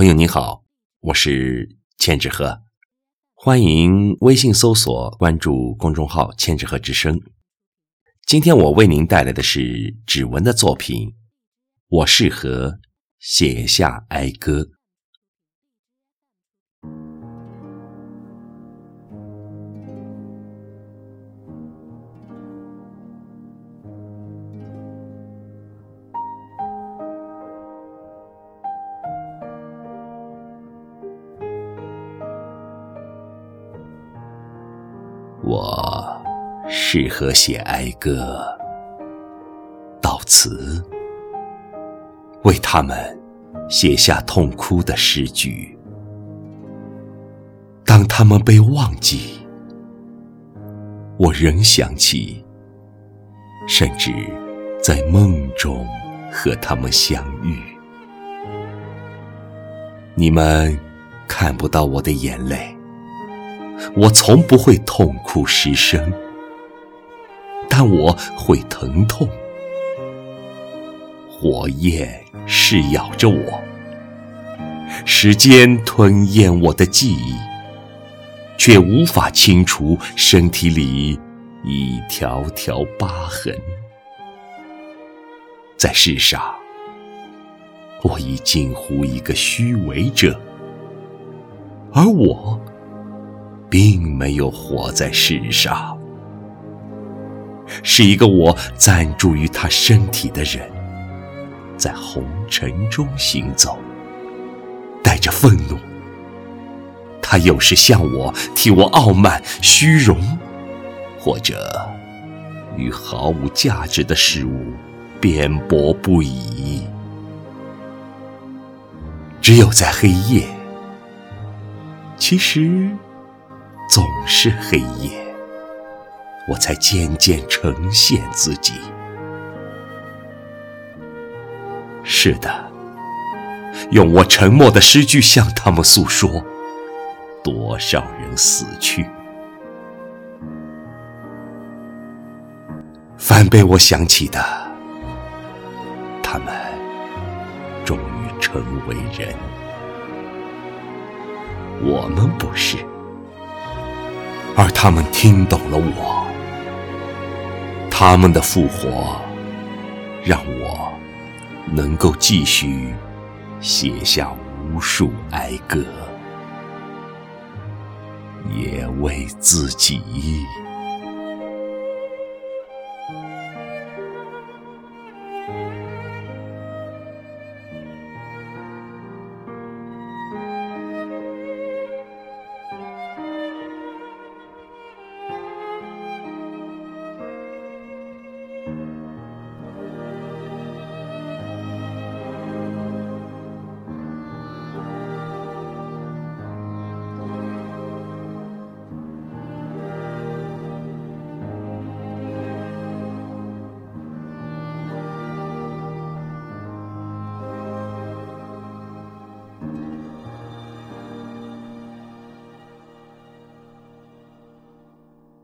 朋友你好，我是千纸鹤，欢迎微信搜索关注公众号“千纸鹤之声”。今天我为您带来的是指纹的作品，我适合写下哀歌。我适合写哀歌，悼词为他们写下痛哭的诗句。当他们被忘记，我仍想起，甚至在梦中和他们相遇。你们看不到我的眼泪。我从不会痛哭失声，但我会疼痛。火焰噬咬着我，时间吞咽我的记忆，却无法清除身体里一条条疤痕。在世上，我已近乎一个虚伪者，而我。并没有活在世上，是一个我暂住于他身体的人，在红尘中行走，带着愤怒。他有时向我替我傲慢、虚荣，或者与毫无价值的事物辩驳不已。只有在黑夜，其实。总是黑夜，我才渐渐呈现自己。是的，用我沉默的诗句向他们诉说，多少人死去。反被我想起的，他们终于成为人，我们不是。而他们听懂了我他们的复活让我能够继续写下无数哀歌也为自己。